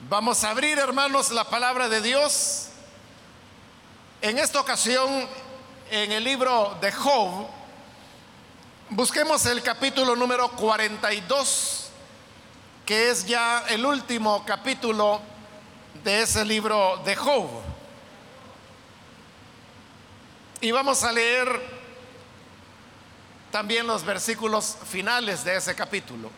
Vamos a abrir, hermanos, la palabra de Dios. En esta ocasión, en el libro de Job, busquemos el capítulo número 42, que es ya el último capítulo de ese libro de Job. Y vamos a leer también los versículos finales de ese capítulo.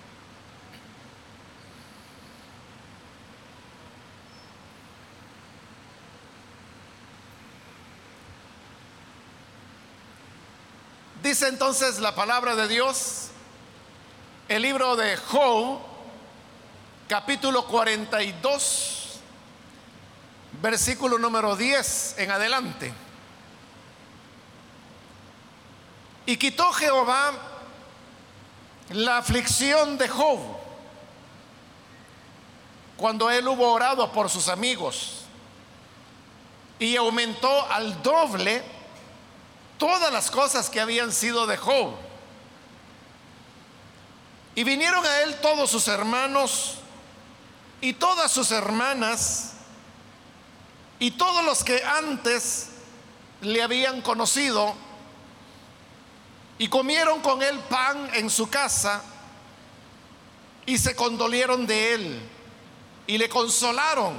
Dice entonces la palabra de Dios, el libro de Job, capítulo 42, versículo número 10 en adelante. Y quitó Jehová la aflicción de Job cuando él hubo orado por sus amigos y aumentó al doble todas las cosas que habían sido de Job. Y vinieron a él todos sus hermanos y todas sus hermanas y todos los que antes le habían conocido y comieron con él pan en su casa y se condolieron de él y le consolaron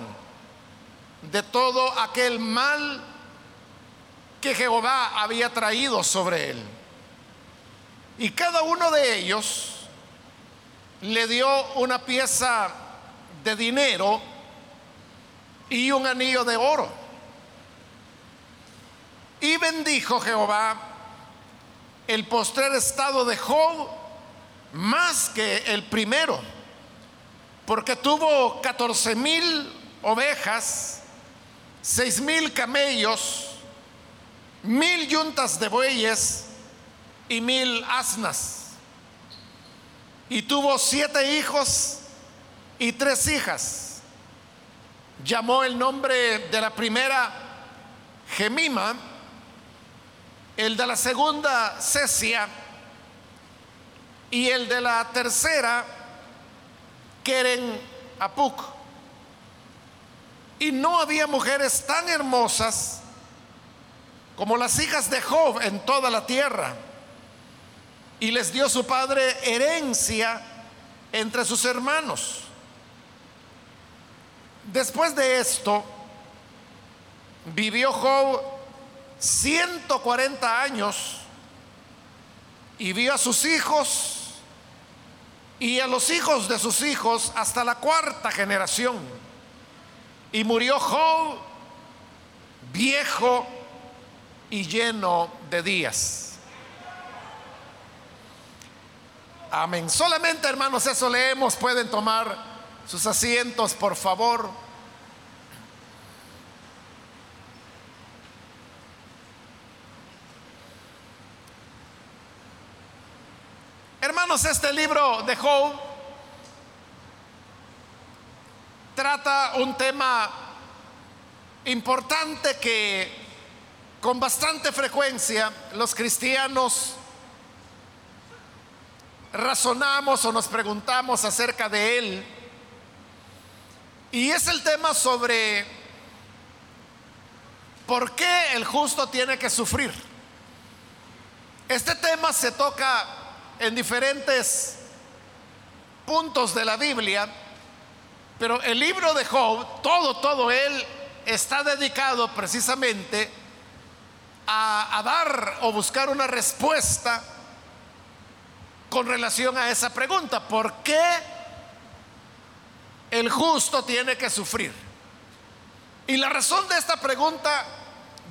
de todo aquel mal que Jehová había traído sobre él. Y cada uno de ellos le dio una pieza de dinero y un anillo de oro. Y bendijo Jehová el postrer estado de Job más que el primero, porque tuvo 14 mil ovejas, seis mil camellos, mil yuntas de bueyes y mil asnas. Y tuvo siete hijos y tres hijas. Llamó el nombre de la primera Gemima, el de la segunda Cesia y el de la tercera Keren Apuk. Y no había mujeres tan hermosas como las hijas de Job en toda la tierra. Y les dio su padre herencia entre sus hermanos. Después de esto, vivió Job 140 años y vio a sus hijos y a los hijos de sus hijos hasta la cuarta generación. Y murió Job viejo y lleno de días. Amén. Solamente hermanos, eso leemos. Pueden tomar sus asientos, por favor. Hermanos, este libro de Job trata un tema importante que con bastante frecuencia los cristianos razonamos o nos preguntamos acerca de él. Y es el tema sobre por qué el justo tiene que sufrir. Este tema se toca en diferentes puntos de la Biblia, pero el libro de Job, todo, todo él está dedicado precisamente a, dar o buscar una respuesta con relación a esa pregunta. ¿Por qué el justo tiene que sufrir? Y la razón de esta pregunta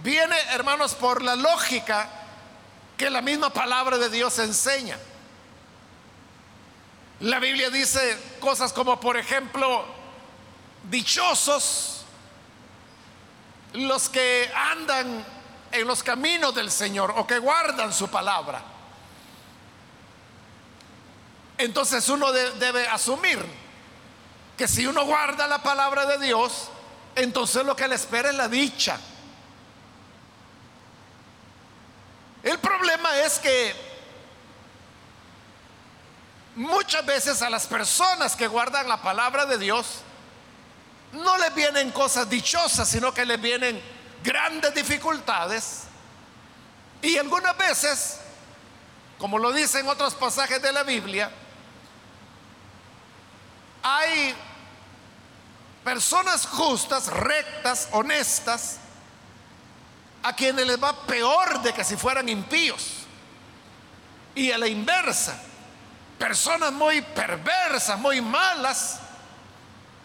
viene, hermanos, por la lógica que la misma palabra de Dios enseña. La Biblia dice cosas como, por ejemplo, dichosos los que andan en los caminos del Señor o que guardan su palabra. Entonces uno debe asumir que si uno guarda la palabra de Dios, entonces lo que le espera es la dicha. El problema es que muchas veces a las personas que guardan la palabra de Dios no les vienen cosas dichosas, sino que les vienen grandes dificultades. Y algunas veces, como lo dicen otros pasajes de la Biblia, hay personas justas, rectas, honestas, a quienes les va peor de que si fueran impíos. Y a la inversa, personas muy perversas, muy malas,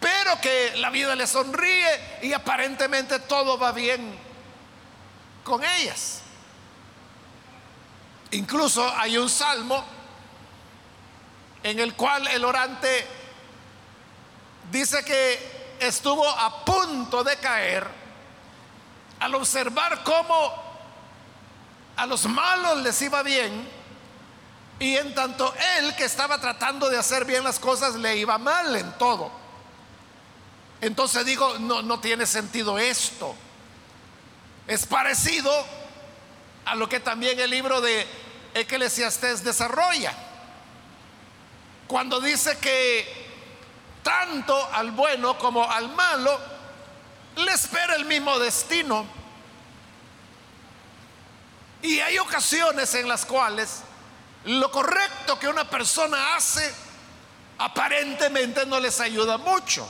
pero que la vida les sonríe y aparentemente todo va bien con ellas. Incluso hay un salmo en el cual el orante dice que estuvo a punto de caer al observar cómo a los malos les iba bien y en tanto él que estaba tratando de hacer bien las cosas le iba mal en todo. Entonces digo, no, tiene sentido esto. Es parecido a lo que también el libro de Eclesiastés desarrolla. Cuando dice que tanto al bueno como al malo le espera el mismo destino. Y hay ocasiones en las cuales lo correcto que una persona hace aparentemente no les ayuda mucho.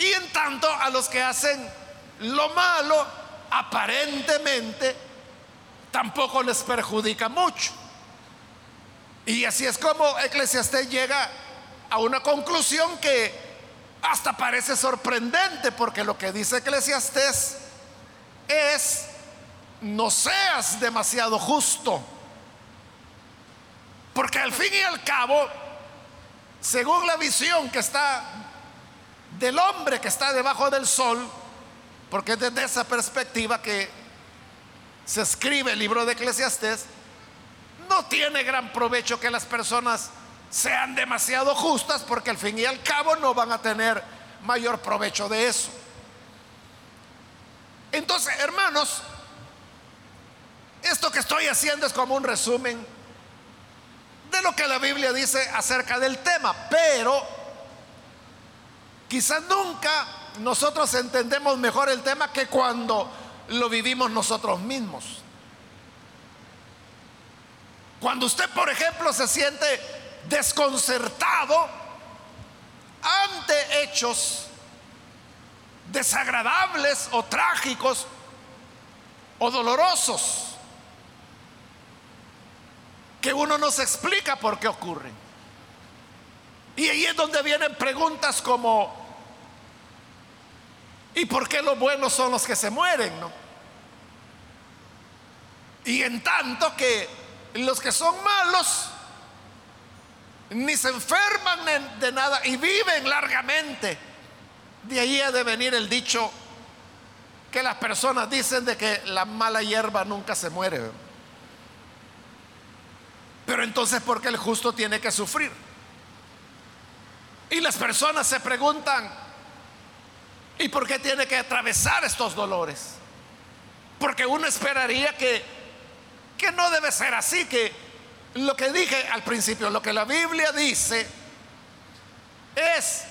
Y en tanto a los que hacen lo malo, aparentemente tampoco les perjudica mucho. Y así es como Eclesiastés llega a una conclusión que hasta parece sorprendente, porque lo que dice Eclesiastés es, no seas demasiado justo, porque al fin y al cabo, según la visión que está del hombre que está debajo del sol, porque es desde esa perspectiva que se escribe el libro de Eclesiastés, no tiene gran provecho que las personas sean demasiado justas, porque al fin y al cabo no van a tener mayor provecho de eso. Entonces, hermanos, esto que estoy haciendo es como un resumen de lo que la Biblia dice acerca del tema, pero Quizás nunca nosotros entendemos mejor el tema que cuando lo vivimos nosotros mismos. Cuando usted, por ejemplo, se siente desconcertado ante hechos desagradables o trágicos o dolorosos que uno no se explica por qué ocurren. Y ahí es donde vienen preguntas como, ¿Y por qué los buenos son los que se mueren? No? Y en tanto que los que son malos ni se enferman de nada y viven largamente. De ahí ha de venir el dicho que las personas dicen de que la mala hierba nunca se muere. Pero entonces, ¿por qué el justo tiene que sufrir? Y las personas se preguntan, ¿Y por qué tiene que atravesar estos dolores? Porque uno esperaría que, que no debe ser así, que lo que dije al principio, lo que la Biblia dice es,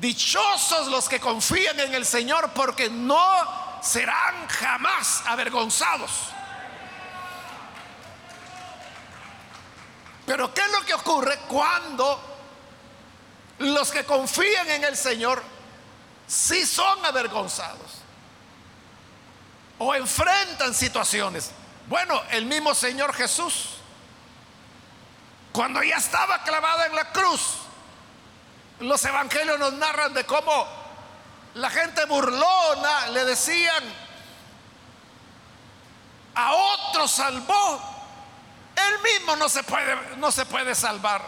dichosos los que confían en el Señor porque no serán jamás avergonzados. Pero ¿qué es lo que ocurre cuando los que confían en el Señor si son avergonzados o enfrentan situaciones. Bueno, el mismo Señor Jesús, cuando ya estaba clavado en la cruz, los evangelios nos narran de cómo la gente burlona le decían, a otro salvó, él mismo no se puede, no se puede salvar.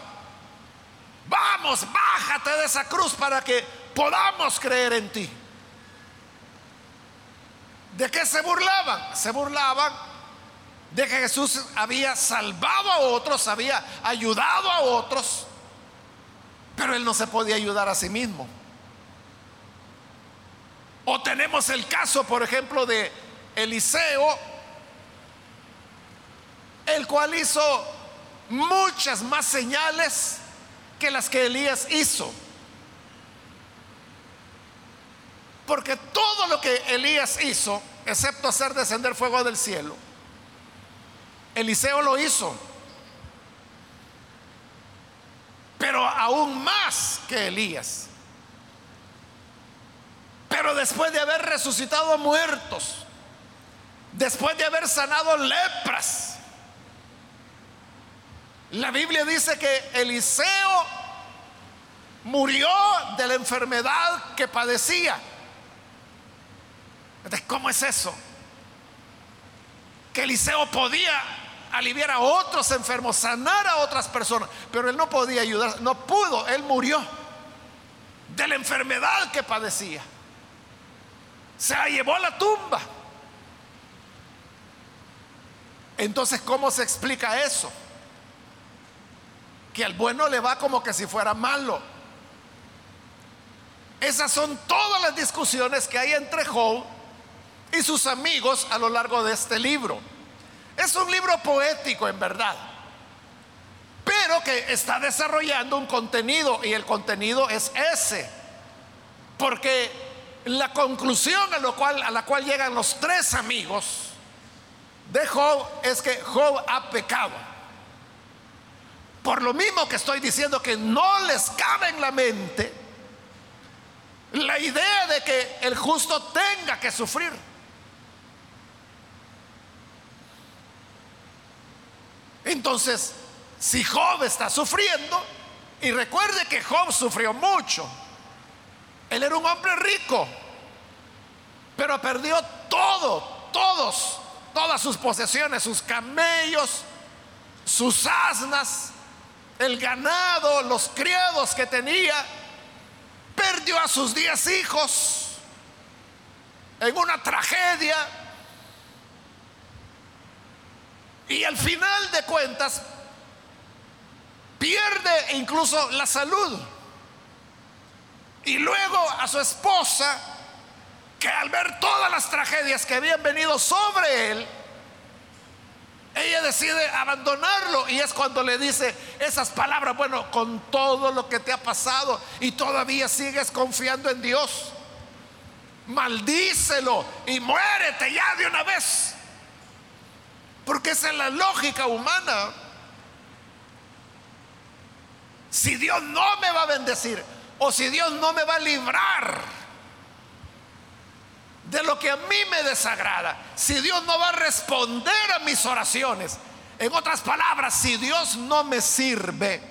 Vamos, bájate de esa cruz para que podamos creer en ti. ¿De qué se burlaban? Se burlaban de que Jesús había salvado a otros, había ayudado a otros, pero él no se podía ayudar a sí mismo. O tenemos el caso, por ejemplo, de Eliseo, el cual hizo muchas más señales que las que Elías hizo. Porque todo lo que Elías hizo, excepto hacer descender fuego del cielo, Eliseo lo hizo. Pero aún más que Elías. Pero después de haber resucitado muertos, después de haber sanado lepras, la Biblia dice que Eliseo murió de la enfermedad que padecía. ¿Cómo es eso? Que Eliseo podía aliviar a otros enfermos, sanar a otras personas, pero él no podía ayudar, no pudo, él murió de la enfermedad que padecía. Se la llevó a la tumba. Entonces, ¿cómo se explica eso? Que al bueno le va como que si fuera malo. Esas son todas las discusiones que hay entre Job y sus amigos a lo largo de este libro. Es un libro poético en verdad, pero que está desarrollando un contenido y el contenido es ese. Porque la conclusión a, lo cual, a la cual llegan los tres amigos de Job es que Job ha pecado. Por lo mismo que estoy diciendo que no les cabe en la mente la idea de que el justo tenga que sufrir. Entonces, si Job está sufriendo, y recuerde que Job sufrió mucho, él era un hombre rico, pero perdió todo, todos, todas sus posesiones, sus camellos, sus asnas, el ganado, los criados que tenía, perdió a sus diez hijos en una tragedia Y al final de cuentas, pierde incluso la salud. Y luego a su esposa, que al ver todas las tragedias que habían venido sobre él, ella decide abandonarlo y es cuando le dice esas palabras, bueno, con todo lo que te ha pasado y todavía sigues confiando en Dios, maldícelo y muérete ya de una vez. Porque esa es la lógica humana. Si Dios no me va a bendecir o si Dios no me va a librar de lo que a mí me desagrada, si Dios no va a responder a mis oraciones, en otras palabras, si Dios no me sirve,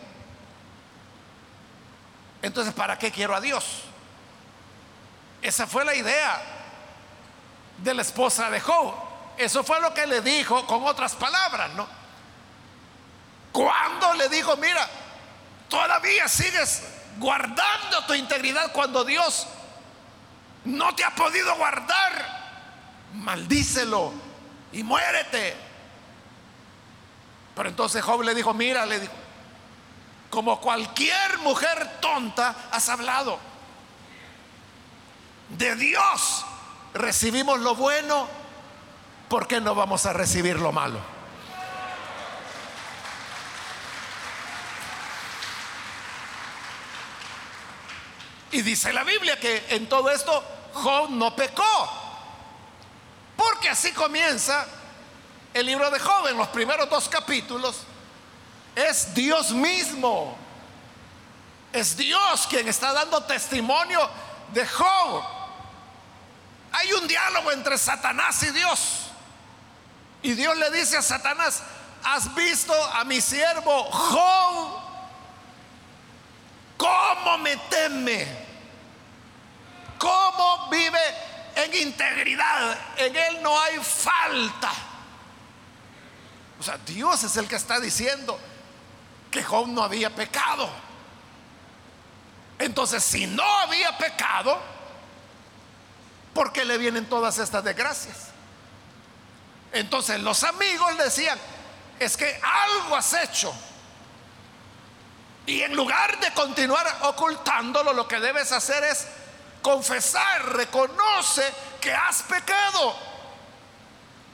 entonces ¿para qué quiero a Dios? Esa fue la idea de la esposa de Job. Eso fue lo que le dijo con otras palabras, ¿no? Cuando le dijo, mira, todavía sigues guardando tu integridad cuando Dios no te ha podido guardar, maldícelo y muérete. Pero entonces Job le dijo, mira, le dijo, como cualquier mujer tonta has hablado. De Dios recibimos lo bueno ¿por qué no vamos a recibir lo malo? Y dice la Biblia que en todo esto Job no pecó. Porque así comienza el libro de Job en los primeros dos capítulos. Es Dios mismo. Es Dios quien está dando testimonio de Job. Hay un diálogo entre Satanás y Dios. Y Dios le dice a Satanás, ¿has visto a mi siervo Job? ¿Cómo me teme? ¿Cómo vive en integridad? En él no hay falta. O sea, Dios es el que está diciendo que Job no había pecado. Entonces, si no había pecado, ¿por qué le vienen todas estas desgracias? Entonces los amigos decían, es que algo has hecho. Y en lugar de continuar ocultándolo, lo que debes hacer es confesar, reconoce que has pecado.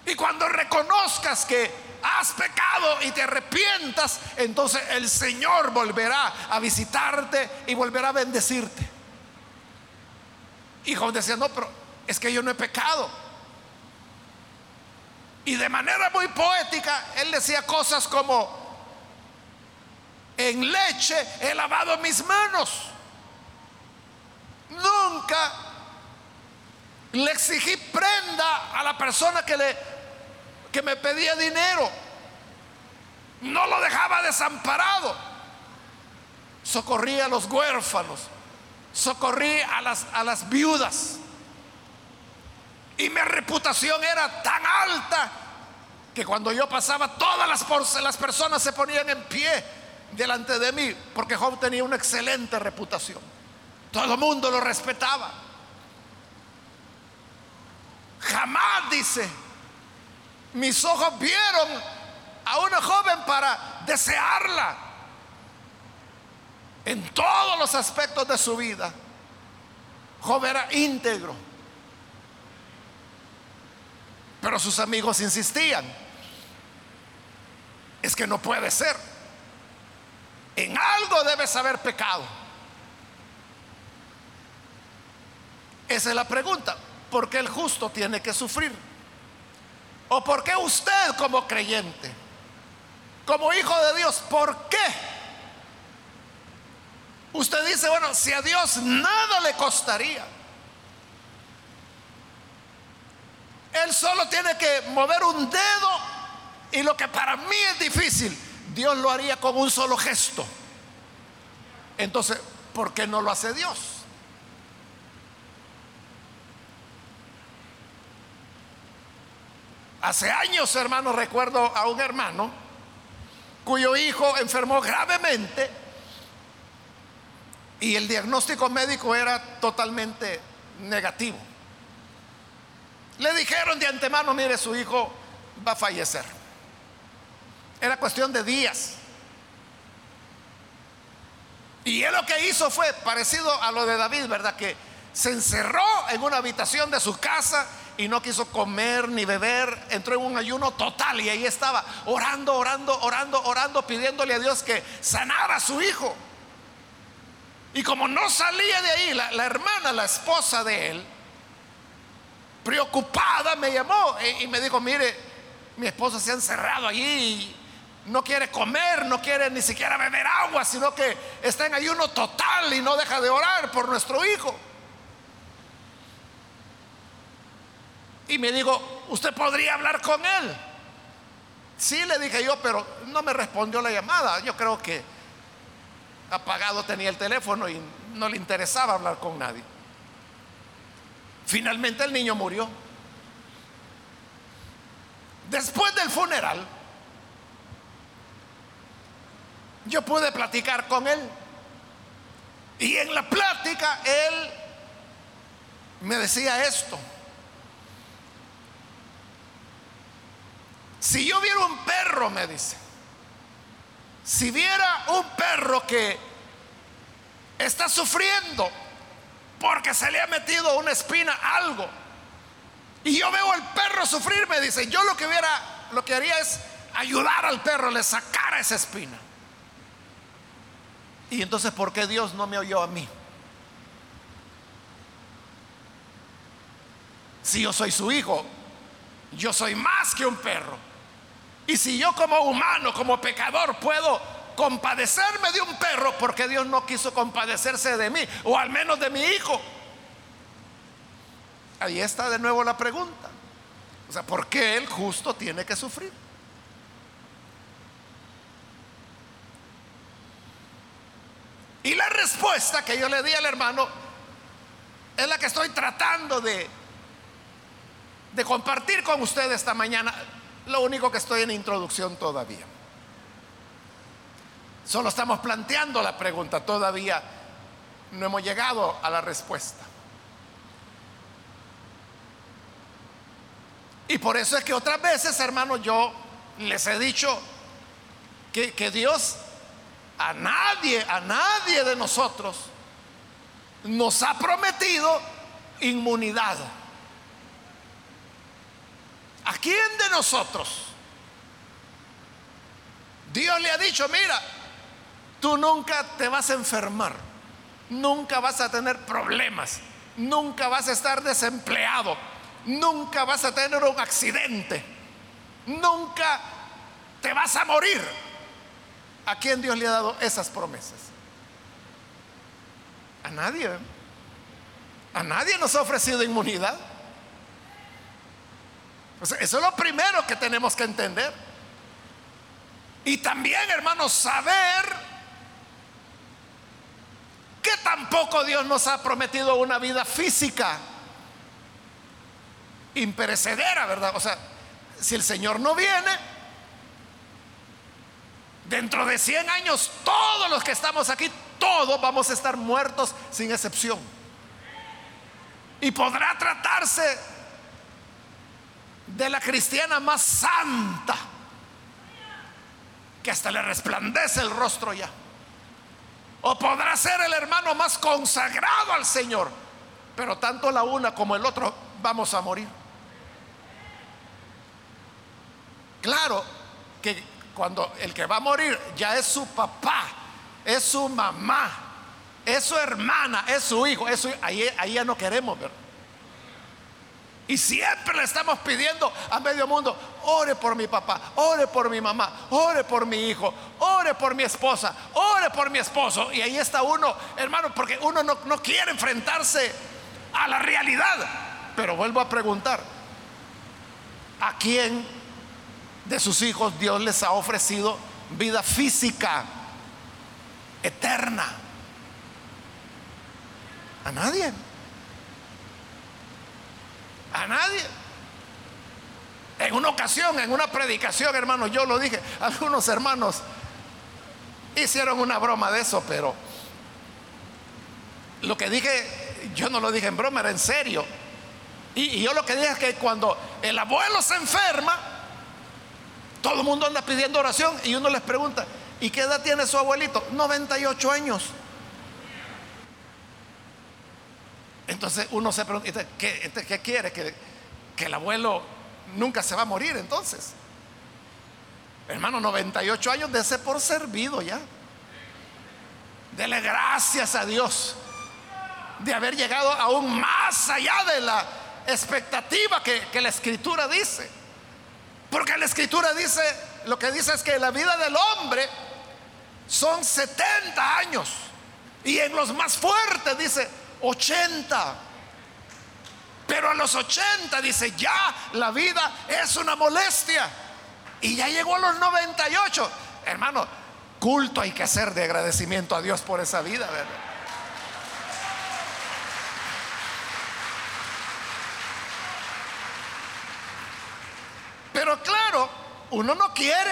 Y cuando reconozcas que has pecado y te arrepientas, entonces el Señor volverá a visitarte y volverá a bendecirte. Y Job decía, no, pero es que yo no he pecado. Y de manera muy poética, él decía cosas como, en leche he lavado mis manos. Nunca le exigí prenda a la persona que, le, que me pedía dinero. No lo dejaba desamparado. Socorrí a los huérfanos. Socorrí a las, a las viudas. Y mi reputación era tan alta que cuando yo pasaba todas las, las personas se ponían en pie delante de mí porque Job tenía una excelente reputación. Todo el mundo lo respetaba. Jamás, dice, mis ojos vieron a una joven para desearla en todos los aspectos de su vida. Job era íntegro. Pero sus amigos insistían. Es que no puede ser. En algo debes haber pecado. Esa es la pregunta. ¿Por qué el justo tiene que sufrir? ¿O por qué usted como creyente, como hijo de Dios, por qué? Usted dice, bueno, si a Dios nada le costaría, Él solo tiene que mover un dedo y lo que para mí es difícil, Dios lo haría con un solo gesto. Entonces, ¿por qué no lo hace Dios? Hace años, hermano, recuerdo a un hermano cuyo hijo enfermó gravemente y el diagnóstico médico era totalmente negativo. Le dijeron de antemano, mire, su hijo va a fallecer. Era cuestión de días. Y él lo que hizo fue parecido a lo de David, ¿verdad? Que se encerró en una habitación de su casa y no quiso comer ni beber, entró en un ayuno total y ahí estaba orando, orando, orando, orando, pidiéndole a Dios que sanara a su hijo. Y como no salía de ahí, la, hermana, la esposa de él, preocupada, me llamó y, me dijo, mire, mi esposa se ha encerrado allí y no quiere comer, no quiere ni siquiera beber agua, sino que está en ayuno total y no deja de orar por nuestro hijo. Y me dijo, ¿usted podría hablar con él? Sí, le dije yo, pero no me respondió la llamada. Yo creo que apagado tenía el teléfono y no le interesaba hablar con nadie. Finalmente el niño murió. Después del funeral, yo pude platicar con él. Y en la plática él me decía esto. Si yo viera un perro, me dice, si viera un perro que está sufriendo porque se le ha metido una espina, algo, y yo veo al perro sufrir, me dice, yo lo que hubiera, lo que haría es ayudar al perro, le sacara esa espina. Y entonces, ¿por qué Dios no me oyó a mí? Si yo soy su hijo, yo soy más que un perro. Y si yo como humano, como pecador, puedo compadecerme de un perro, porque Dios no quiso compadecerse de mí, o al menos de mi hijo. Ahí está de nuevo la pregunta. O sea, ¿por qué el justo tiene que sufrir? Y la respuesta que yo le di al hermano es la que estoy tratando de, de compartir con usted esta mañana. Lo único que estoy en introducción todavía. Solo estamos planteando la pregunta, todavía no hemos llegado a la respuesta. Y por eso es que otras veces, hermanos, yo les he dicho que, que Dios a nadie, a nadie de nosotros nos ha prometido inmunidad. ¿A quién de nosotros? Dios le ha dicho, mira, tú nunca te vas a enfermar, nunca vas a tener problemas, nunca vas a estar desempleado, nunca vas a tener un accidente, nunca te vas a morir. ¿A quién Dios le ha dado esas promesas? A nadie. A nadie nos ha ofrecido inmunidad. eso es lo primero que tenemos que entender. Y también, hermanos, saber tampoco Dios nos ha prometido una vida física imperecedera, ¿verdad? O sea, si el Señor no viene, dentro de 100 años todos los que estamos aquí, todos vamos a estar muertos sin excepción. Y podrá tratarse de la cristiana más santa, que hasta le resplandece el rostro ya. O podrá ser el hermano más consagrado al Señor, pero tanto la una como el otro vamos a morir. Claro que cuando el que va a morir ya es su papá, es su mamá, es su hermana, es su hijo, ahí, ahí ya no queremos ver. Y siempre le estamos pidiendo a medio mundo, ore por mi papá, ore por mi mamá, ore por mi hijo, ore por mi esposa, ore por mi esposo. Y ahí está uno, hermano, porque uno no, no quiere enfrentarse a la realidad. Pero vuelvo a preguntar, ¿a quién de sus hijos Dios les ha ofrecido vida física eterna? A nadie. A nadie. En una ocasión, en una predicación, hermanos, yo lo dije, algunos hermanos hicieron una broma de eso, pero lo que dije, yo no lo dije en broma, era en serio. Y, y yo lo que dije es que cuando el abuelo se enferma, todo el mundo anda pidiendo oración y uno les pregunta, ¿y qué edad tiene su abuelito? 98 años. Entonces uno se pregunta, este, ¿qué, este, qué quiere? ¿Que, ¿Que el abuelo nunca se va a morir entonces? Hermano, 98 años, de ese por servido ya. Dele gracias a Dios de haber llegado aún más allá de la expectativa que, la escritura dice. Porque la escritura dice, lo que dice es que la vida del hombre son 70 años. Y en los más fuertes dice 80. Pero a los 80 dice, ya la vida es una molestia. Y ya llegó a los 98. Hermano, culto hay que hacer de agradecimiento a Dios por esa vida, ¿verdad? Pero claro, uno no quiere.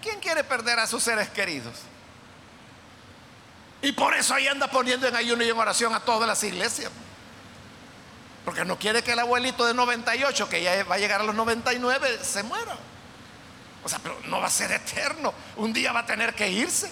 ¿Quién quiere perder a sus seres queridos? Y por eso ahí anda poniendo en ayuno y en oración a todas las iglesias. Porque no quiere que el abuelito de 98, que ya va a llegar a los 99, se muera. O sea, pero no va a ser eterno. Un día va a tener que irse.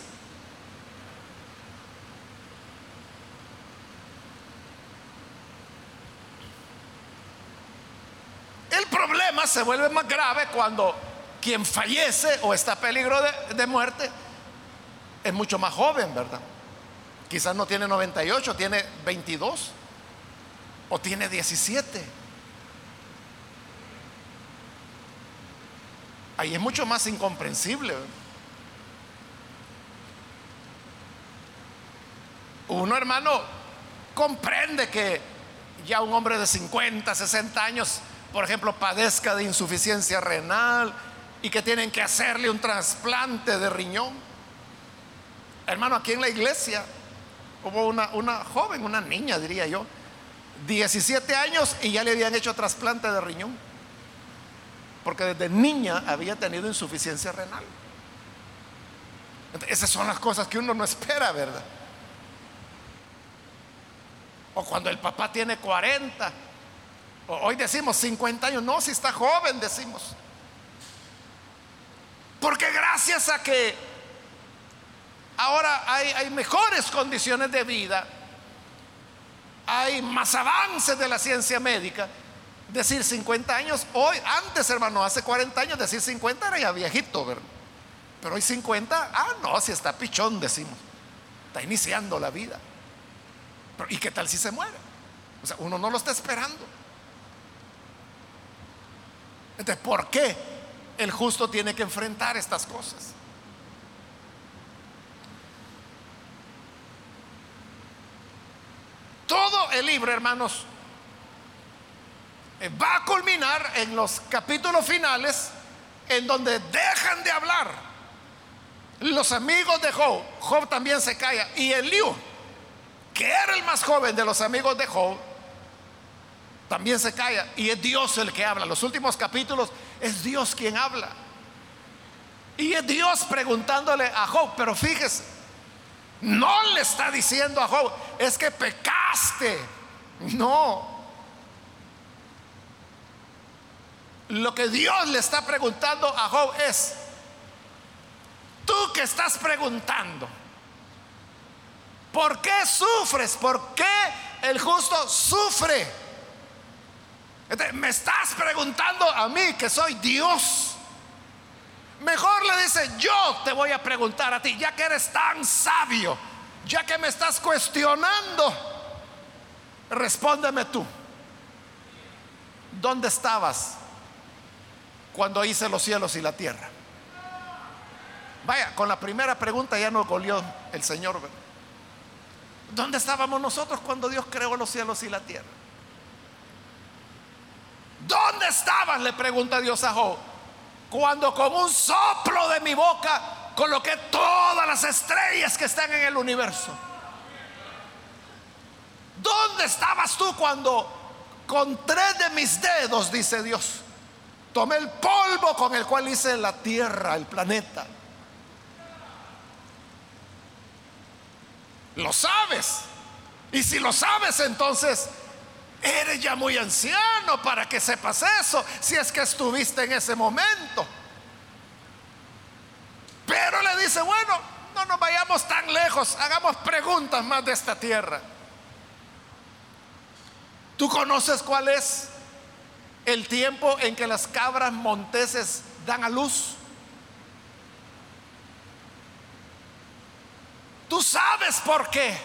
El problema se vuelve más grave cuando quien fallece o está a peligro de, de muerte es mucho más joven, ¿verdad? Quizás no tiene 98, tiene 22 o tiene 17. Ahí es mucho más incomprensible. Uno, hermano, comprende que ya un hombre de 50, 60 años, por ejemplo, padezca de insuficiencia renal y que tienen que hacerle un trasplante de riñón. Hermano, aquí en la iglesia Hubo una, una joven, una niña, diría yo, 17 años y ya le habían hecho trasplante de riñón. Porque desde niña había tenido insuficiencia renal. Esas son las cosas que uno no espera, ¿verdad? O cuando el papá tiene 40. O hoy decimos 50 años. No, si está joven, decimos. Porque gracias a que Ahora hay, mejores condiciones de vida, hay más avances de la ciencia médica. Decir 50 años, hoy, antes hermano, hace 40 años, decir 50 era ya viejito, ¿verdad? Pero hoy 50, ah, no, si está pichón, decimos. Está iniciando la vida. ¿Y qué tal si se muere? O sea, uno no lo está esperando. Entonces, ¿por qué el justo tiene que enfrentar estas cosas? Todo el libro, hermanos, eh, va a culminar en los capítulos finales en donde dejan de hablar los amigos de Job. Job también se calla. Y Eliú, que era el más joven de los amigos de Job, también se calla. Y es Dios el que habla. Los últimos capítulos es Dios quien habla. Y es Dios preguntándole a Job, pero fíjese, no le está diciendo a Job, es que pecaste. No, Lo que Dios le está preguntando a Job es, tú que estás preguntando, ¿por qué sufres? ¿Por qué el justo sufre? me estás preguntando a mí que soy Dios. Mejor le dice, yo te voy a preguntar a ti, ya que eres tan sabio, ya que me estás cuestionando, respóndeme tú. ¿Dónde estabas cuando hice los cielos y la tierra? Vaya, con la primera pregunta ya nos golió el Señor. ¿Dónde estábamos nosotros cuando Dios creó los cielos y la tierra? ¿Dónde estaban? Le pregunta Dios a Job. Cuando con un soplo de mi boca coloqué todas las estrellas que están en el universo. ¿Dónde estabas tú cuando con tres de mis dedos, dice Dios, Tomé el polvo con el cual hice la tierra, el planeta. Lo sabes. Y si lo sabes, entonces eres ya muy anciano para que sepas eso, si es que estuviste en ese momento. Pero le dice, bueno, no nos vayamos tan lejos, hagamos preguntas más de esta tierra. ¿Tú conoces cuál es el tiempo en que las cabras monteses dan a luz. Tú sabes por qué.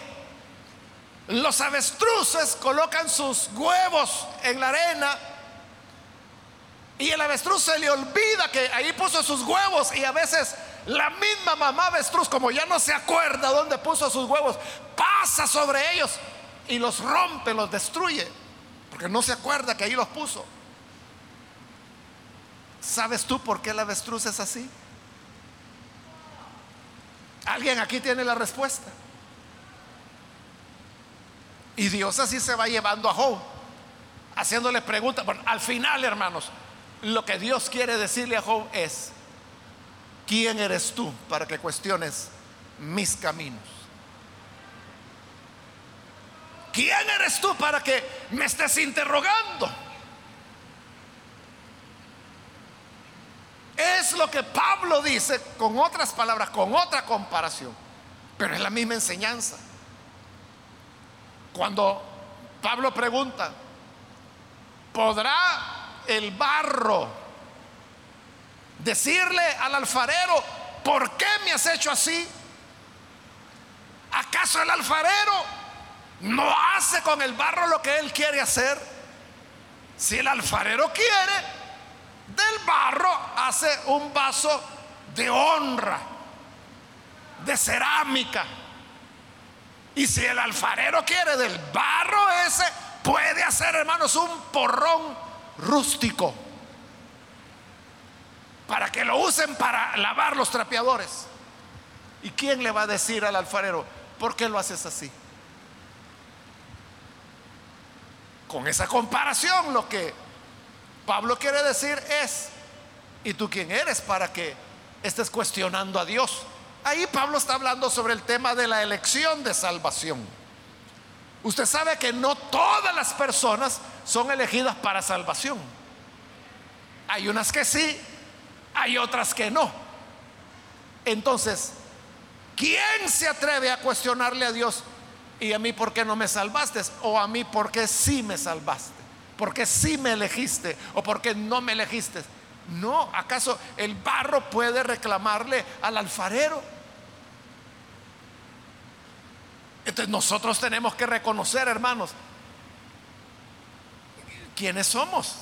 Los avestruces colocan sus huevos en la arena y el avestruz se le olvida que ahí puso sus huevos y a veces la misma mamá avestruz, como ya no se acuerda dónde puso sus huevos, pasa sobre ellos y los rompe, los destruye, porque no se acuerda que ahí los puso. ¿Sabes tú por qué el avestruz es así? Alguien aquí tiene la respuesta. Y Dios así se va llevando a Job, haciéndole preguntas. Bueno, al final, hermanos, lo que Dios quiere decirle a Job es, ¿quién eres tú para que cuestiones mis caminos? ¿Quién eres tú para que me estés interrogando? Es lo que Pablo dice con otras palabras, con otra comparación, pero es la misma enseñanza. Cuando Pablo pregunta, ¿podrá el barro decirle al alfarero, ¿por qué me has hecho así? ¿Acaso el alfarero no hace con el barro lo que él quiere hacer? Si el alfarero quiere, del barro hace un vaso de honra, de cerámica. Y si el alfarero quiere del barro ese, puede hacer, hermanos, un porrón rústico para que lo usen para lavar los trapeadores. ¿Y quién le va a decir al alfarero, por qué lo haces así? Con esa comparación, lo que Pablo quiere decir es, ¿y tú quién eres para que estés cuestionando a Dios? Ahí Pablo está hablando sobre el tema de la elección de salvación. Usted sabe que no todas las personas son elegidas para salvación. Hay unas que sí, hay otras que no. Entonces, ¿quién se atreve a cuestionarle a Dios? ¿Y a mí por qué no me salvaste? ¿O a mí por qué sí me salvaste? porque sí me elegiste o porque no me elegiste. No, ¿acaso el barro puede reclamarle al alfarero? Entonces nosotros tenemos que reconocer, hermanos, ¿quiénes somos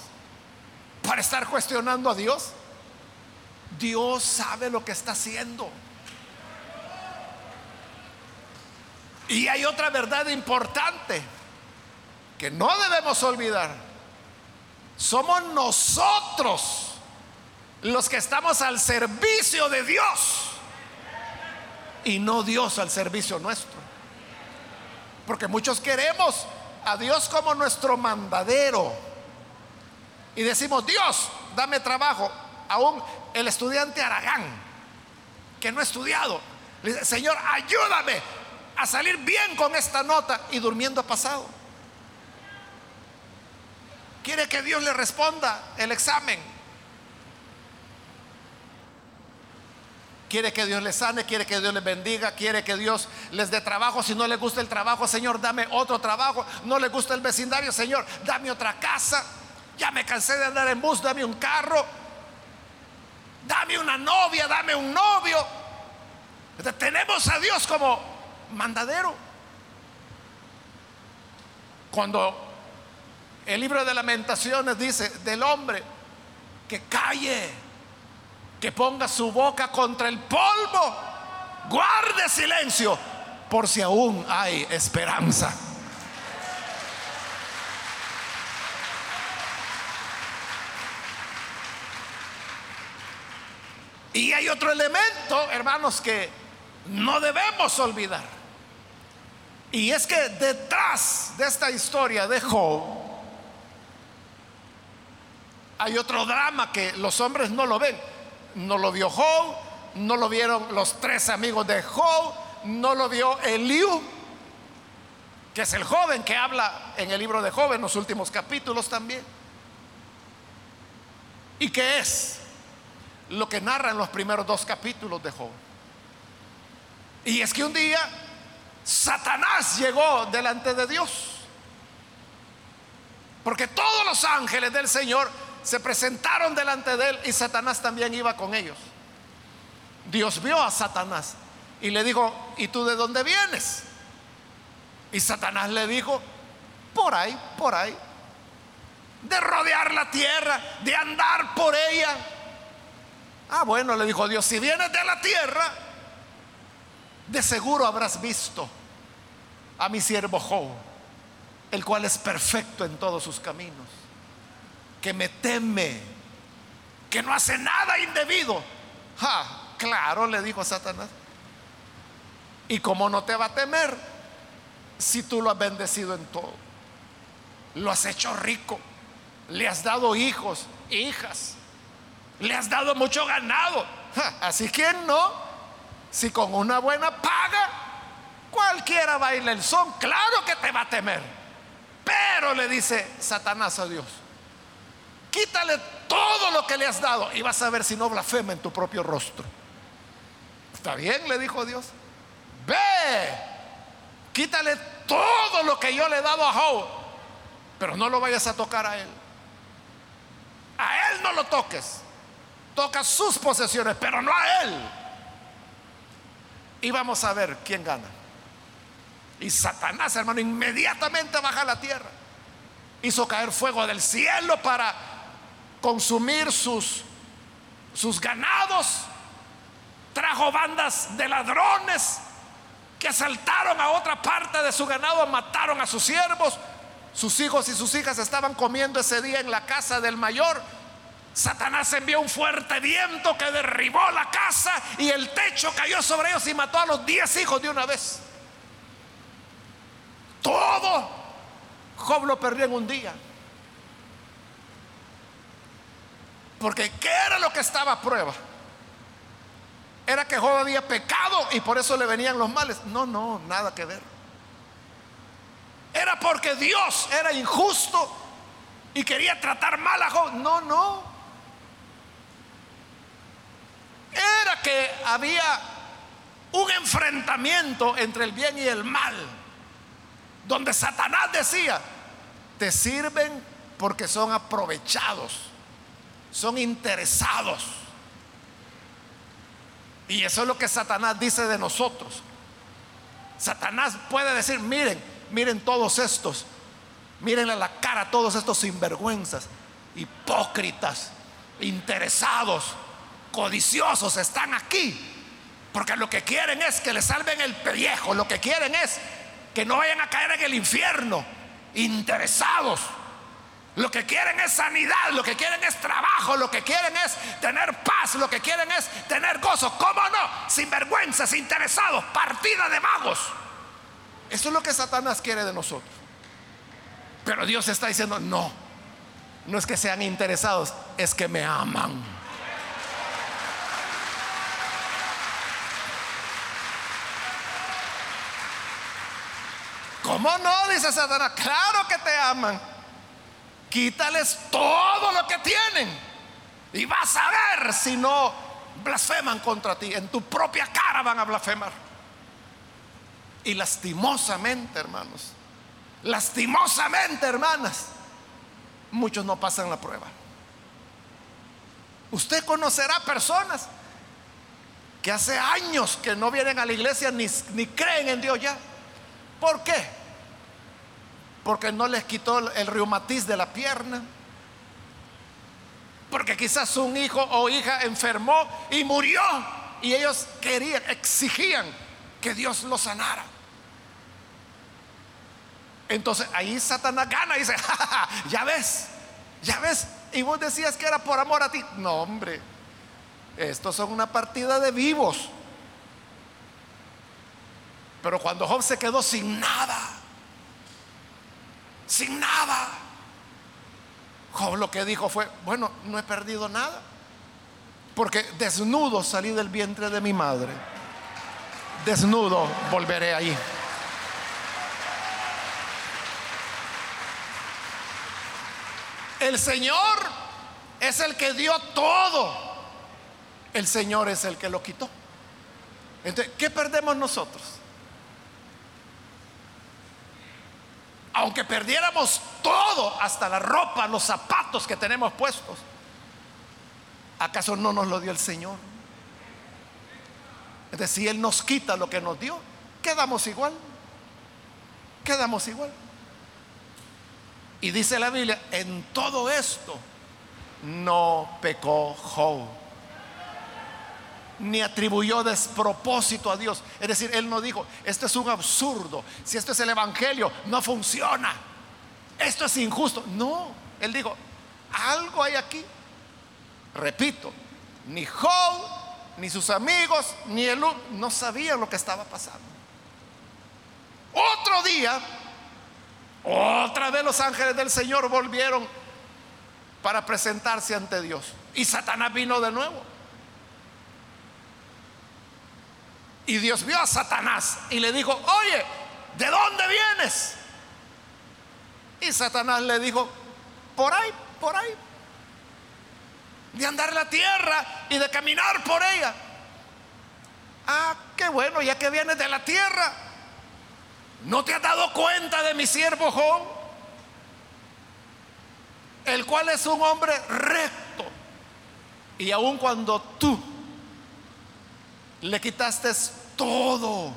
para estar cuestionando a Dios? Dios sabe lo que está haciendo. Y hay otra verdad importante que no debemos olvidar. Somos nosotros los que estamos al servicio de Dios y no Dios al servicio nuestro. Porque muchos queremos a Dios como nuestro mandadero. Y decimos, Dios, dame trabajo. Aún el estudiante Aragán, que no ha estudiado, le dice, Señor, ayúdame a salir bien con esta nota y durmiendo pasado. Quiere que Dios le responda el examen. Quiere que Dios les sane, quiere que Dios les bendiga, quiere que Dios les dé trabajo. Si no le gusta el trabajo, Señor, dame otro trabajo. No le gusta el vecindario, Señor, dame otra casa. Ya me cansé de andar en bus, dame un carro. Dame una novia, dame un novio. Tenemos a Dios como mandadero. Cuando el libro de lamentaciones dice del hombre que calle que ponga su boca contra el polvo, guarde silencio por si aún hay esperanza. Y hay otro elemento, hermanos, que no debemos olvidar. Y es que detrás de esta historia de Job hay otro drama que los hombres no lo ven no lo vio Job, no lo vieron los tres amigos de Job, no lo vio Eliú, que es el joven que habla en el libro de Job en los últimos capítulos también. ¿Y qué es? Lo que narra en los primeros dos capítulos de Job. Y es que un día Satanás llegó delante de Dios. Porque todos los ángeles del Señor se presentaron delante de él y Satanás también iba con ellos. Dios vio a Satanás y le dijo, ¿y tú de dónde vienes? Y Satanás le dijo, por ahí, por ahí, de rodear la tierra, de andar por ella. Ah, bueno, le dijo Dios, si vienes de la tierra, de seguro habrás visto a mi siervo Job, el cual es perfecto en todos sus caminos que me teme, que no hace nada indebido. claro, le dijo Satanás. ¿Y cómo no te va a temer si tú lo has bendecido en todo? Lo has hecho rico, le has dado hijos, hijas, le has dado mucho ganado. así que no, si con una buena paga cualquiera baila el son, claro que te va a temer. Pero le dice Satanás a Dios, Quítale todo lo que le has dado y vas a ver si no blasfema en tu propio rostro. Está bien, le dijo Dios. Ve, quítale todo lo que yo le he dado a Job, pero no lo vayas a tocar a él. A él no lo toques. Toca sus posesiones, pero no a él. Y vamos a ver quién gana. Y Satanás, hermano, inmediatamente baja la tierra. Hizo caer fuego del cielo para consumir sus, sus ganados, trajo bandas de ladrones que asaltaron a otra parte de su ganado, mataron a sus siervos, sus hijos y sus hijas estaban comiendo ese día en la casa del mayor. Satanás envió un fuerte viento que derribó la casa y el techo cayó sobre ellos y mató a los diez hijos de una vez. Todo Job lo perdió en un día. Porque ¿qué era lo que estaba a prueba? Era que Job había pecado y por eso le venían los males. No, no, nada que ver. Era porque Dios era injusto y quería tratar mal a Job. No, no. Era que había un enfrentamiento entre el bien y el mal, donde Satanás decía, te sirven porque son aprovechados son interesados. Y eso es lo que Satanás dice de nosotros. Satanás puede decir, miren, miren todos estos, Mírenle la cara a todos estos sinvergüenzas, hipócritas, interesados, codiciosos, están aquí. Porque lo que quieren es que le salven el pellejo, lo que quieren es que no vayan a caer en el infierno, interesados. Lo que quieren es sanidad, lo que quieren es trabajo, lo que quieren es tener paz, lo que quieren es tener gozo. ¿Cómo no? Sinvergüenzas, interesados, partida de magos. Eso es lo que Satanás quiere de nosotros. Pero Dios está diciendo, no, no es que sean interesados, es que me aman. ¿Cómo no? Dice Satanás. Claro que te aman. Quítales todo lo que tienen. Y vas a ver si no blasfeman contra ti. En tu propia cara van a blasfemar. Y lastimosamente, hermanos, lastimosamente, hermanas, muchos no pasan la prueba. Usted conocerá personas que hace años que no vienen a la iglesia ni, ni creen en Dios ya. ¿Por qué? Porque no les quitó el reumatismo de la pierna. Porque quizás un hijo o hija enfermó y murió. Y ellos querían, exigían que Dios lo sanara. Entonces ahí Satanás gana y dice, ya ves, ya ves. Y vos decías que era por amor a ti. No, hombre, estos son una partida de vivos. Pero cuando Job se quedó sin nada, sin nada, Job lo que dijo fue, bueno, no he perdido nada, porque desnudo salí del vientre de mi madre, desnudo volveré ahí. El Señor es el que dio todo, el Señor es el que lo quitó. Entonces, ¿qué perdemos nosotros? Aunque perdiéramos todo, hasta la ropa, los zapatos que tenemos puestos, ¿acaso no nos lo dio el Señor? Es decir, Él nos quita lo que nos dio, quedamos igual, quedamos igual. Y dice la Biblia, en todo esto no pecó Job ni atribuyó despropósito a Dios. Es decir, él no dijo, esto es un absurdo, si esto es el Evangelio, no funciona, esto es injusto. No, él dijo, algo hay aquí. Repito, ni Job, ni sus amigos, ni él no sabían lo que estaba pasando. Otro día, otra vez los ángeles del Señor volvieron para presentarse ante Dios. Y Satanás vino de nuevo. Y Dios vio a Satanás y le dijo, oye, ¿de dónde vienes? Y Satanás le dijo, por ahí, por ahí. De andar la tierra y de caminar por ella. Ah, qué bueno, ya que vienes de la tierra. ¿No te has dado cuenta de mi siervo Job? El cual es un hombre recto. Y aun cuando tú le quitaste todo.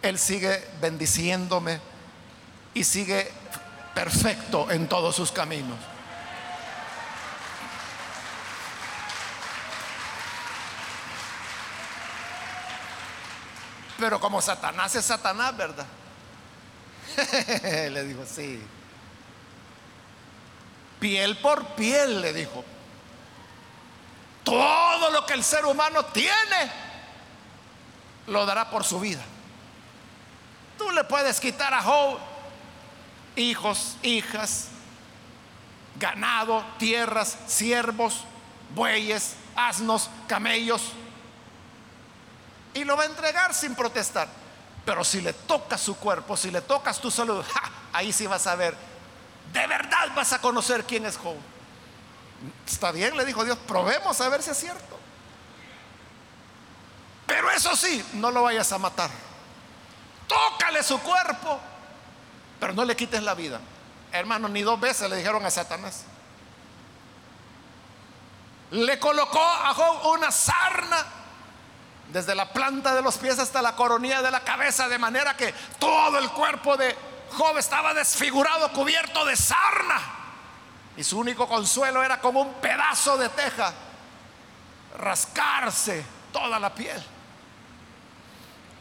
Él sigue bendiciéndome y sigue perfecto en todos sus caminos. Pero como Satanás es Satanás, ¿verdad? le dijo, sí. Piel por piel, le dijo. Todo lo que el ser humano tiene, lo dará por su vida. Tú le puedes quitar a Job hijos, hijas, ganado, tierras, siervos, bueyes, asnos, camellos. Y lo va a entregar sin protestar. Pero si le tocas su cuerpo, si le tocas tu salud, ahí sí vas a ver. De verdad vas a conocer quién es Job. Está bien, le dijo Dios, probemos a ver si es cierto. Pero eso sí, no lo vayas a matar. Tócale su cuerpo, pero no le quites la vida. Hermano, ni dos veces le dijeron a Satanás. Le colocó a Job una sarna desde la planta de los pies hasta la coronilla de la cabeza, de manera que todo el cuerpo de Job estaba desfigurado, cubierto de sarna. Y su único consuelo era como un pedazo de teja, rascarse toda la piel.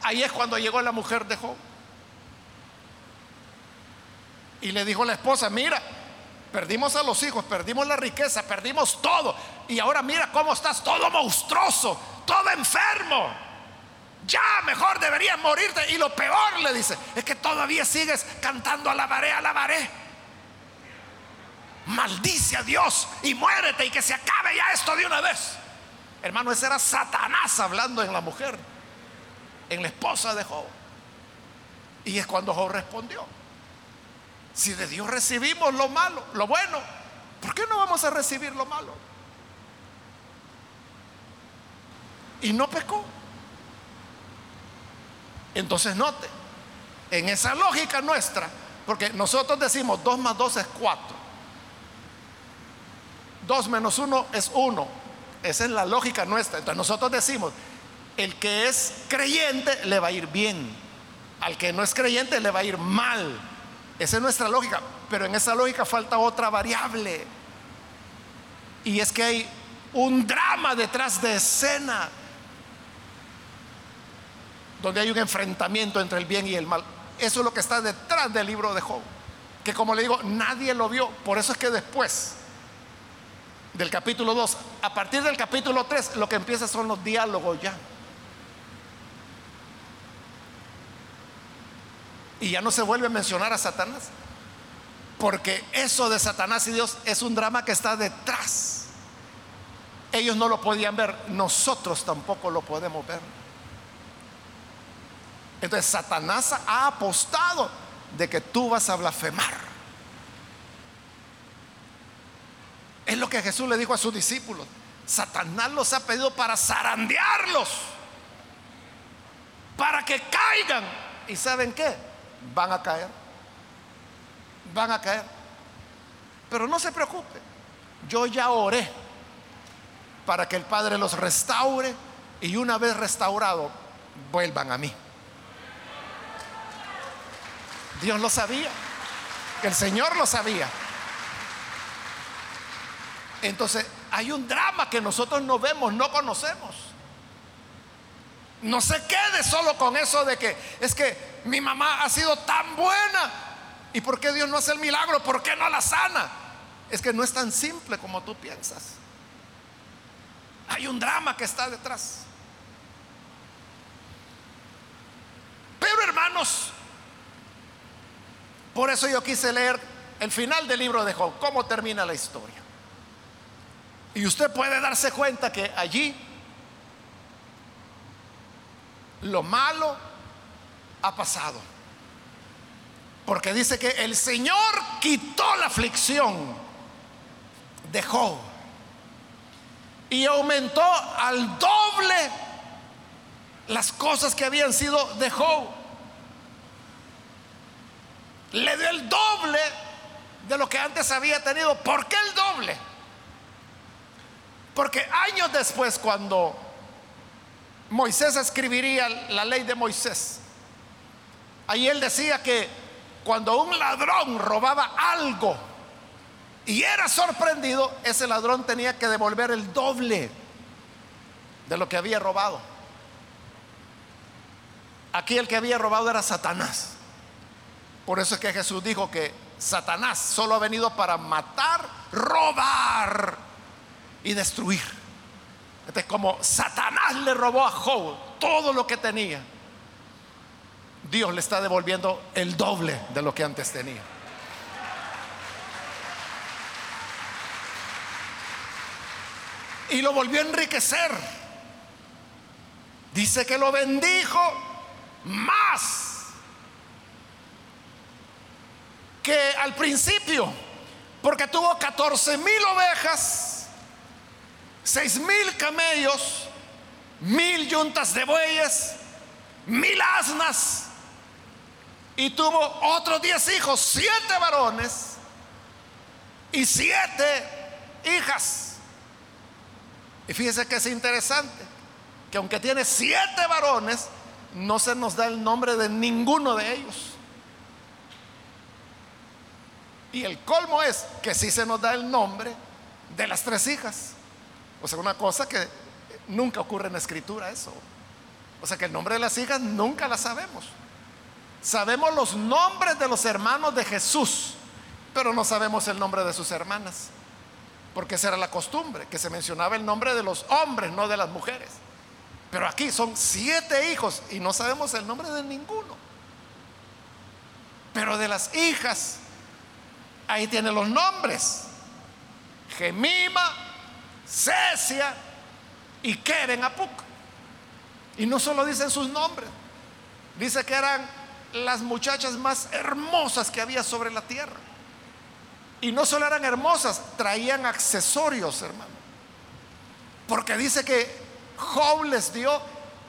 Ahí es cuando llegó la mujer de Job. Y le dijo la esposa, mira, perdimos a los hijos, perdimos la riqueza, perdimos todo. Y ahora mira cómo estás todo monstruoso, todo enfermo. Ya mejor deberías morirte. Y lo peor le dice, es que todavía sigues cantando alabaré, alabaré. Maldice a Dios y muérete y que se acabe ya esto de una vez. Hermano, ese era Satanás hablando en la mujer, en la esposa de Job. Y es cuando Job respondió. Si de Dios recibimos lo malo, lo bueno, ¿por qué no vamos a recibir lo malo? Y no pecó. Entonces note, en esa lógica nuestra, porque nosotros decimos 2 más 2 es 4. 2 menos 1 es 1. Esa es la lógica nuestra. Entonces nosotros decimos, el que es creyente le va a ir bien. Al que no es creyente le va a ir mal. Esa es nuestra lógica, pero en esa lógica falta otra variable. Y es que hay un drama detrás de escena, donde hay un enfrentamiento entre el bien y el mal. Eso es lo que está detrás del libro de Job, que como le digo, nadie lo vio. Por eso es que después del capítulo 2, a partir del capítulo 3, lo que empieza son los diálogos ya. Y ya no se vuelve a mencionar a Satanás. Porque eso de Satanás y Dios es un drama que está detrás. Ellos no lo podían ver, nosotros tampoco lo podemos ver. Entonces Satanás ha apostado de que tú vas a blasfemar. Es lo que Jesús le dijo a sus discípulos. Satanás los ha pedido para zarandearlos, para que caigan. ¿Y saben qué? Van a caer. Van a caer. Pero no se preocupe. Yo ya oré para que el Padre los restaure y una vez restaurado vuelvan a mí. Dios lo sabía. El Señor lo sabía. Entonces hay un drama que nosotros no vemos, no conocemos. No se quede solo con eso de que es que mi mamá ha sido tan buena. ¿Y por qué Dios no hace el milagro? ¿Por qué no la sana? Es que no es tan simple como tú piensas. Hay un drama que está detrás. Pero hermanos, por eso yo quise leer el final del libro de Job, cómo termina la historia. Y usted puede darse cuenta que allí lo malo ha pasado. Porque dice que el Señor quitó la aflicción de Job y aumentó al doble las cosas que habían sido de Job. Le dio el doble de lo que antes había tenido. ¿Por qué el doble? Porque años después, cuando Moisés escribiría la ley de Moisés. Ahí él decía que cuando un ladrón robaba algo y era sorprendido, ese ladrón tenía que devolver el doble de lo que había robado. Aquí el que había robado era Satanás. Por eso es que Jesús dijo que Satanás solo ha venido para matar, robar y destruir. Entonces, como Satanás le robó a Job todo lo que tenía, Dios le está devolviendo el doble de lo que antes tenía. Y lo volvió a enriquecer. Dice que lo bendijo más que al principio, porque tuvo 14 mil ovejas seis mil camellos, mil yuntas de bueyes, mil asnas, y tuvo otros diez hijos, siete varones y siete hijas. Y fíjese que es interesante, que aunque tiene siete varones, no se nos da el nombre de ninguno de ellos. Y el colmo es que sí se nos da el nombre de las tres hijas. O sea, una cosa que nunca ocurre en la escritura eso. O sea que el nombre de las hijas nunca la sabemos. Sabemos los nombres de los hermanos de Jesús, pero no sabemos el nombre de sus hermanas. Porque esa era la costumbre, que se mencionaba el nombre de los hombres, no de las mujeres. Pero aquí son siete hijos y no sabemos el nombre de ninguno. Pero de las hijas Ahí tiene los nombres. Gemima, Cecia y Keren Apuk. Y no solo dicen sus nombres, dice que eran las muchachas más hermosas que había sobre la tierra. Y no solo eran hermosas, traían accesorios, hermano. Porque dice que Job les dio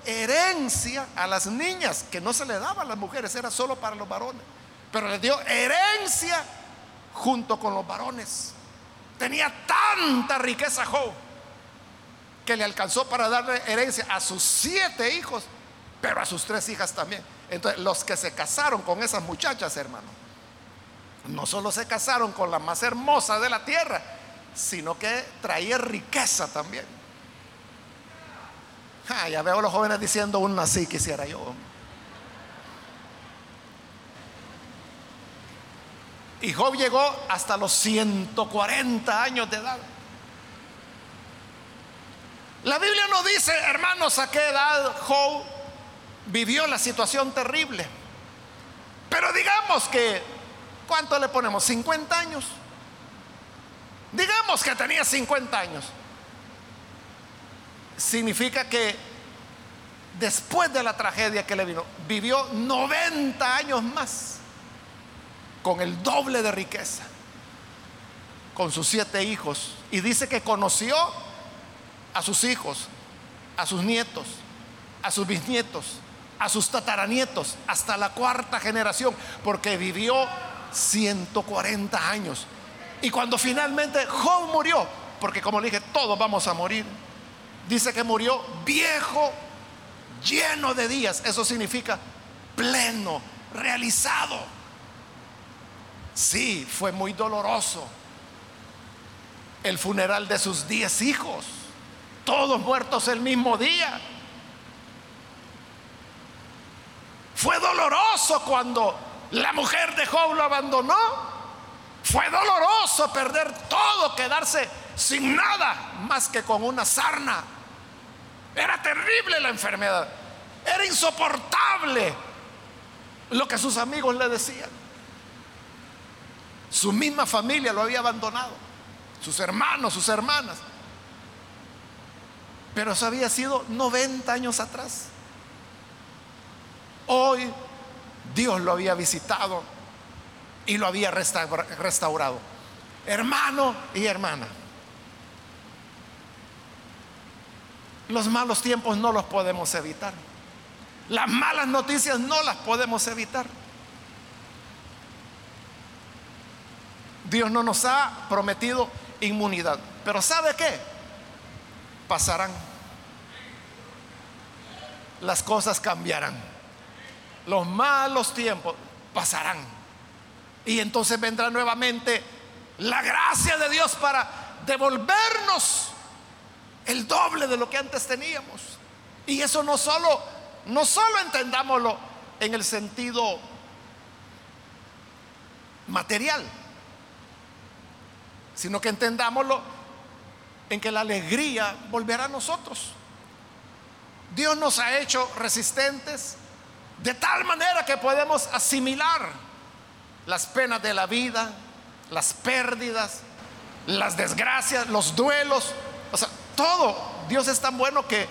herencia a las niñas, que no se le daba a las mujeres, era solo para los varones. Pero les dio herencia junto con los varones. Tenía tanta riqueza Job que le alcanzó para darle herencia a sus siete hijos, pero a sus tres hijas también. Entonces, los que se casaron con esas muchachas, hermano, no solo se casaron con la más hermosa de la tierra, sino que traía riqueza también. Ah, ya veo a los jóvenes diciendo un así quisiera yo. Y Job llegó hasta los 140 años de edad. La Biblia no dice, hermanos, a qué edad Job vivió la situación terrible. Pero digamos que, ¿cuánto le ponemos? 50 años. Digamos que tenía 50 años. Significa que después de la tragedia que le vino, vivió 90 años más con el doble de riqueza, con sus siete hijos. Y dice que conoció a sus hijos, a sus nietos, a sus bisnietos, a sus tataranietos, hasta la cuarta generación, porque vivió 140 años. Y cuando finalmente Job murió, porque como le dije, todos vamos a morir, dice que murió viejo, lleno de días. Eso significa pleno, realizado. Sí, fue muy doloroso el funeral de sus diez hijos, todos muertos el mismo día. Fue doloroso cuando la mujer de Job lo abandonó. Fue doloroso perder todo, quedarse sin nada más que con una sarna. Era terrible la enfermedad. Era insoportable lo que sus amigos le decían. Su misma familia lo había abandonado, sus hermanos, sus hermanas. Pero eso había sido 90 años atrás. Hoy Dios lo había visitado y lo había restaurado. Hermano y hermana, los malos tiempos no los podemos evitar. Las malas noticias no las podemos evitar. Dios no nos ha prometido inmunidad. Pero ¿sabe qué? Pasarán. Las cosas cambiarán. Los malos tiempos pasarán. Y entonces vendrá nuevamente la gracia de Dios para devolvernos el doble de lo que antes teníamos. Y eso no solo, no solo entendámoslo en el sentido material, sino que entendámoslo en que la alegría volverá a nosotros. Dios nos ha hecho resistentes de tal manera que podemos asimilar las penas de la vida, las pérdidas, las desgracias, los duelos, o sea, todo. Dios es tan bueno que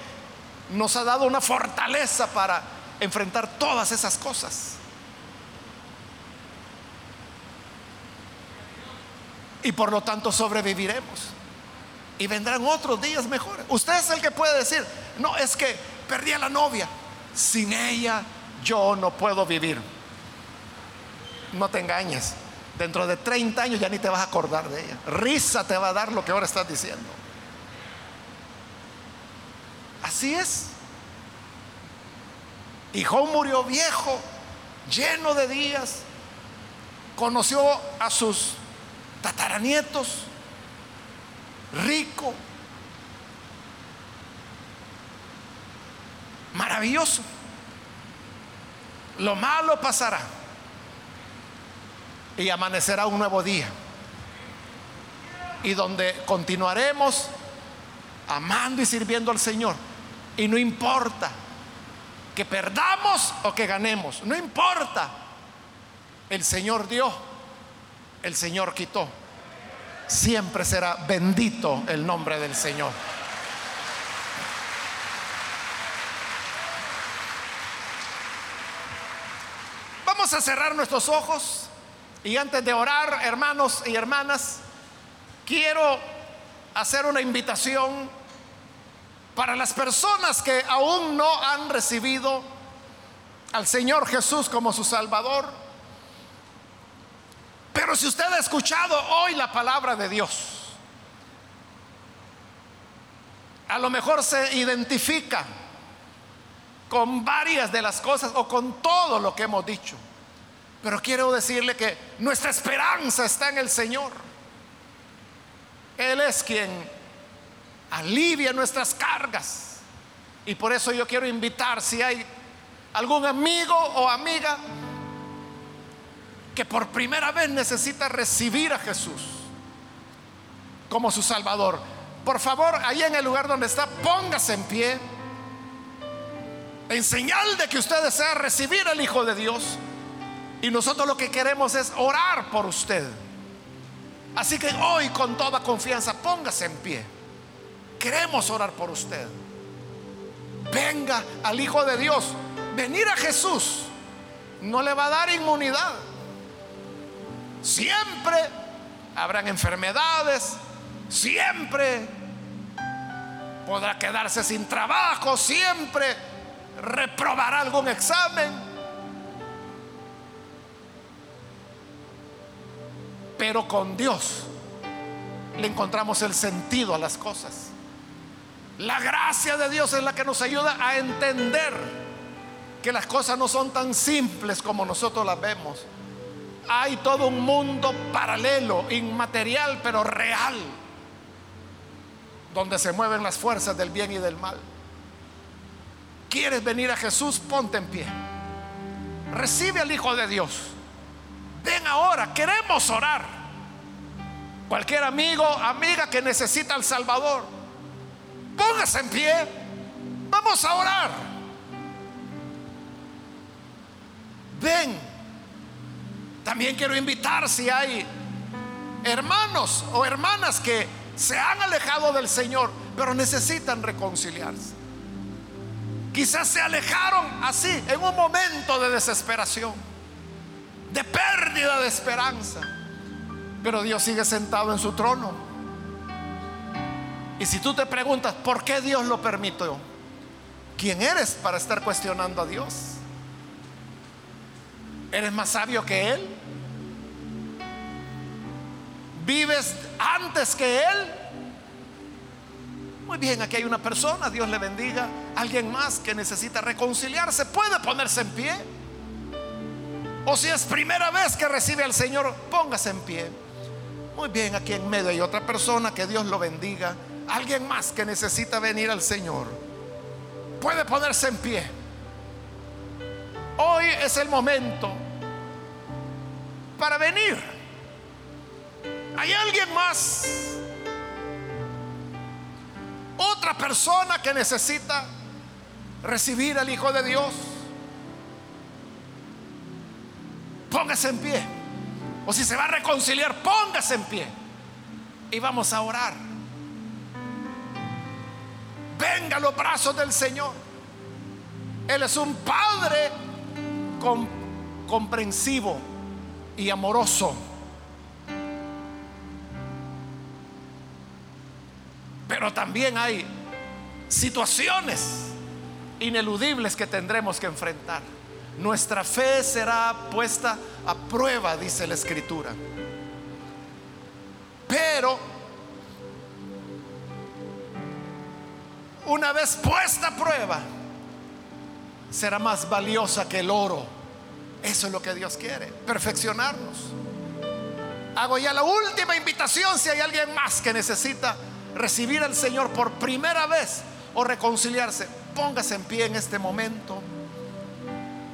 nos ha dado una fortaleza para enfrentar todas esas cosas. Y por lo tanto sobreviviremos. Y vendrán otros días mejores. Usted es el que puede decir, no, es que perdí a la novia. Sin ella yo no puedo vivir. No te engañes. Dentro de 30 años ya ni te vas a acordar de ella. Risa te va a dar lo que ahora estás diciendo. Así es. Y Job murió viejo, lleno de días. Conoció a sus tataranietos, rico, maravilloso. Lo malo pasará y amanecerá un nuevo día. Y donde continuaremos amando y sirviendo al Señor. Y no importa que perdamos o que ganemos, no importa. El Señor dio, el Señor quitó. Siempre será bendito el nombre del Señor. Vamos a cerrar nuestros ojos y antes de orar, hermanos y hermanas, quiero hacer una invitación para las personas que aún no han recibido al Señor Jesús como su Salvador. Pero si usted ha escuchado hoy la palabra de Dios, a lo mejor se identifica con varias de las cosas o con todo lo que hemos dicho. Pero quiero decirle que nuestra esperanza está en el Señor. Él es quien alivia nuestras cargas. Y por eso yo quiero invitar si hay algún amigo o amiga que por primera vez necesita recibir a Jesús como su Salvador. Por favor, ahí en el lugar donde está, póngase en pie. En señal de que usted desea recibir al Hijo de Dios. Y nosotros lo que queremos es orar por usted. Así que hoy con toda confianza póngase en pie. Queremos orar por usted. Venga al Hijo de Dios. Venir a Jesús no le va a dar inmunidad. Siempre habrán enfermedades. Siempre podrá quedarse sin trabajo. Siempre reprobará algún examen Pero con Dios le encontramos el sentido a las cosas. La gracia de Dios es la que nos ayuda a entender que las cosas no son tan simples como nosotros las vemos. Hay todo un mundo paralelo, inmaterial, pero real, donde se mueven las fuerzas del bien y del mal. ¿Quieres venir a Jesús? Ponte en pie. Recibe al Hijo de Dios Ven ahora, queremos orar. Cualquier amigo, amiga que necesita al Salvador, póngase en pie. Vamos a orar. Ven. También quiero invitar si hay hermanos o hermanas que se han alejado del Señor, pero necesitan reconciliarse. Quizás se alejaron así en un momento de desesperación de pérdida de esperanza. Pero Dios sigue sentado en su trono. Y si tú te preguntas, ¿por qué Dios lo permitió? ¿Quién eres para estar cuestionando a Dios? ¿Eres más sabio que Él? ¿Vives antes que Él? Muy bien, aquí hay una persona, Dios le bendiga. Alguien más que necesita reconciliarse, puede ponerse en pie. O si es primera vez que recibe al Señor, póngase en pie. Muy bien, aquí en medio hay otra persona, que Dios lo bendiga. Alguien más que necesita venir al Señor. Puede ponerse en pie. Hoy es el momento para venir. ¿Hay alguien más? Otra persona que necesita recibir al Hijo de Dios. póngase en pie. O si se va a reconciliar, póngase en pie. Y vamos a orar. Venga los brazos del Señor. Él es un Padre comprensivo y amoroso. Pero también hay situaciones ineludibles que tendremos que enfrentar. Nuestra fe será puesta a prueba, dice la escritura. Pero una vez puesta a prueba, será más valiosa que el oro. Eso es lo que Dios quiere, perfeccionarnos. Hago ya la última invitación si hay alguien más que necesita recibir al Señor por primera vez o reconciliarse. Póngase en pie en este momento,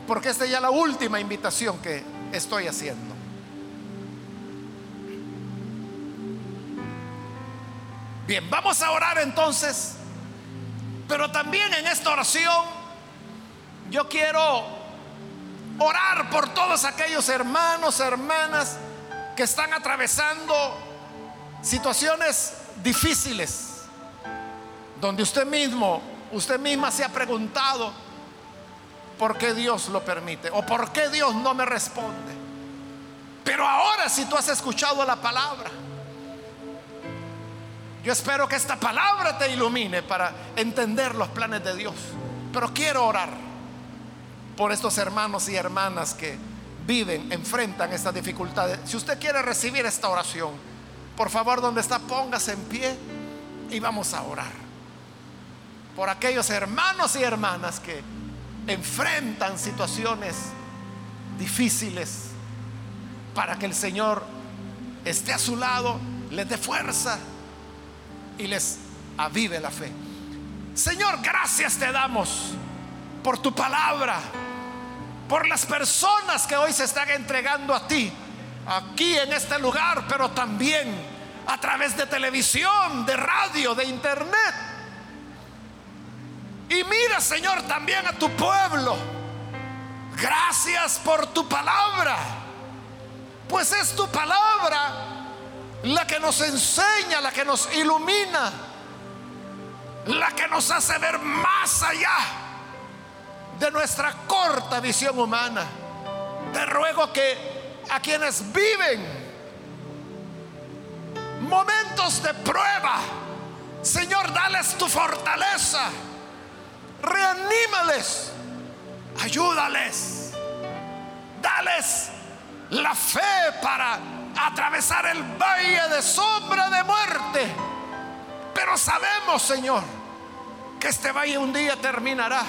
porque esta es ya la última invitación que estoy haciendo. Bien, vamos a orar entonces, pero también en esta oración yo quiero orar por todos aquellos hermanos, hermanas que están atravesando situaciones difíciles, donde usted mismo, usted misma se ha preguntado por qué Dios lo permite o por qué Dios no me responde. Pero ahora si tú has escuchado la palabra, yo espero que esta palabra te ilumine para entender los planes de Dios. Pero quiero orar por estos hermanos y hermanas que viven, enfrentan estas dificultades. Si usted quiere recibir esta oración, por favor, donde está, póngase en pie y vamos a orar. Por aquellos hermanos y hermanas que enfrentan situaciones difíciles para que el Señor esté a su lado, les dé fuerza y les avive la fe. Señor, gracias te damos por tu palabra, por las personas que hoy se están entregando a ti, aquí en este lugar, pero también a través de televisión, de radio, de internet. Y mira, Señor, también a tu pueblo. Gracias por tu palabra, pues es tu palabra la que nos enseña, la que nos ilumina, la que nos hace ver más allá de nuestra corta visión humana. Te ruego que a quienes viven momentos de prueba, Señor, dales tu fortaleza, reanímales, ayúdales, dales la fe para atravesar el valle de sombra de muerte. Pero sabemos, Señor, que este valle un día terminará.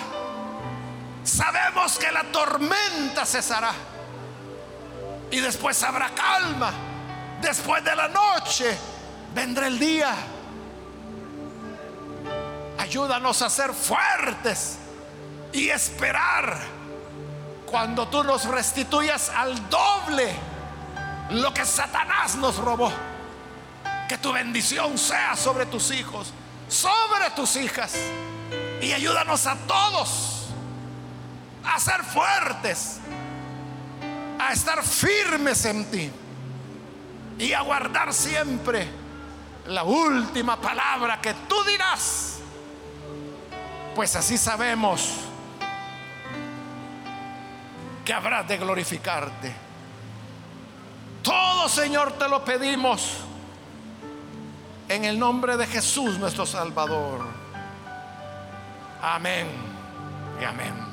Sabemos que la tormenta cesará. Y después habrá calma. Después de la noche vendrá el día. Ayúdanos a ser fuertes y esperar cuando tú nos restituyas al doble lo que Satanás nos robó. Que tu bendición sea sobre tus hijos, sobre tus hijas. Y ayúdanos a todos a ser fuertes, a estar firmes en ti y a guardar siempre la última palabra que tú dirás. Pues así sabemos que habrás de glorificarte. Todo, Señor, te lo pedimos en el nombre de Jesús nuestro Salvador. Amén y amén.